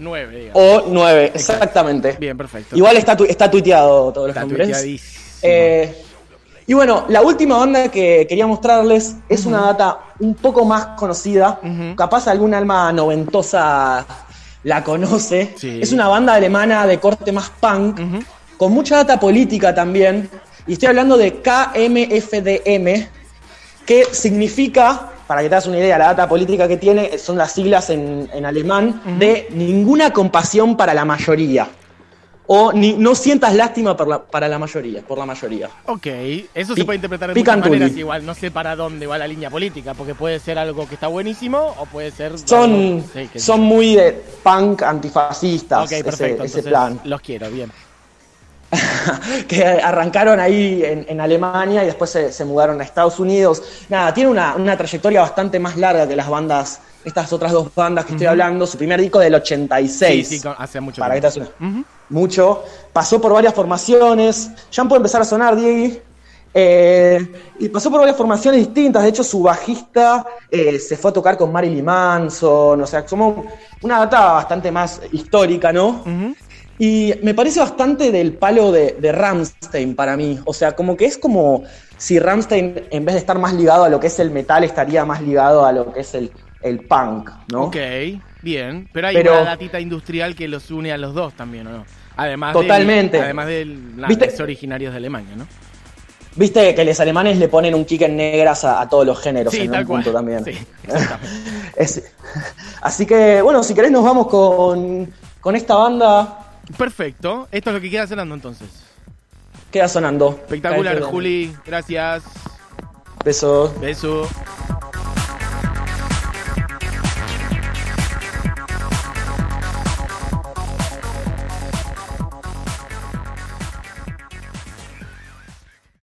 9, digamos. O 9, exactamente. Bien, perfecto. Igual está, tu- está tuiteado todos los nombres. Eh, y bueno, la última banda que quería mostrarles es una data un poco más conocida. Capaz algún alma noventosa la conoce. Sí. Es una banda alemana de corte más punk, con mucha data política también. Y estoy hablando de KMFDM, que significa, para que te hagas una idea, la data política que tiene son las siglas en, en alemán de ninguna compasión para la mayoría. O ni, no sientas lástima por la- para la mayoría, por la mayoría. Ok, eso Pi- se puede interpretar de muchas maneras, igual no sé para dónde va la línea política, porque puede ser algo que está buenísimo o puede ser... Son, son muy de punk antifascistas, Ok, ese- perfecto, ese, entonces plan. los quiero, bien. que arrancaron ahí en, en Alemania y después se, se mudaron a Estados Unidos. Nada, tiene una, una trayectoria bastante más larga que las bandas, estas otras dos bandas que estoy hablando. Su primer disco del 86. Sí, sí, hace mucho Para que te tiempo. una- mucho. Pasó por varias formaciones. Ya puede empezar a sonar, Diego. Eh, y pasó por varias formaciones distintas. De hecho, su bajista eh, se fue a tocar con Marilyn Manson. O sea, somos una data bastante más histórica, ¿no? Ujú. Y me parece bastante del palo de, de Ramstein para mí. O sea, como que es como si Ramstein, en vez de estar más ligado a lo que es el metal, estaría más ligado a lo que es el, el punk, ¿no? Ok, bien. Pero hay Pero- una datita industrial que los une a los dos también, ¿o no? Además Totalmente. Además nada, ¿Viste? es originarios de Alemania, ¿no? Viste que los alemanes le ponen un kick en negras a, a todos los géneros Sí, en tal un cual. punto también. Sí. Es- así que, bueno, si querés nos vamos con, con esta banda. Perfecto. Esto es lo que queda sonando entonces. Queda sonando. Espectacular, Juli. Gracias. Besos. Beso.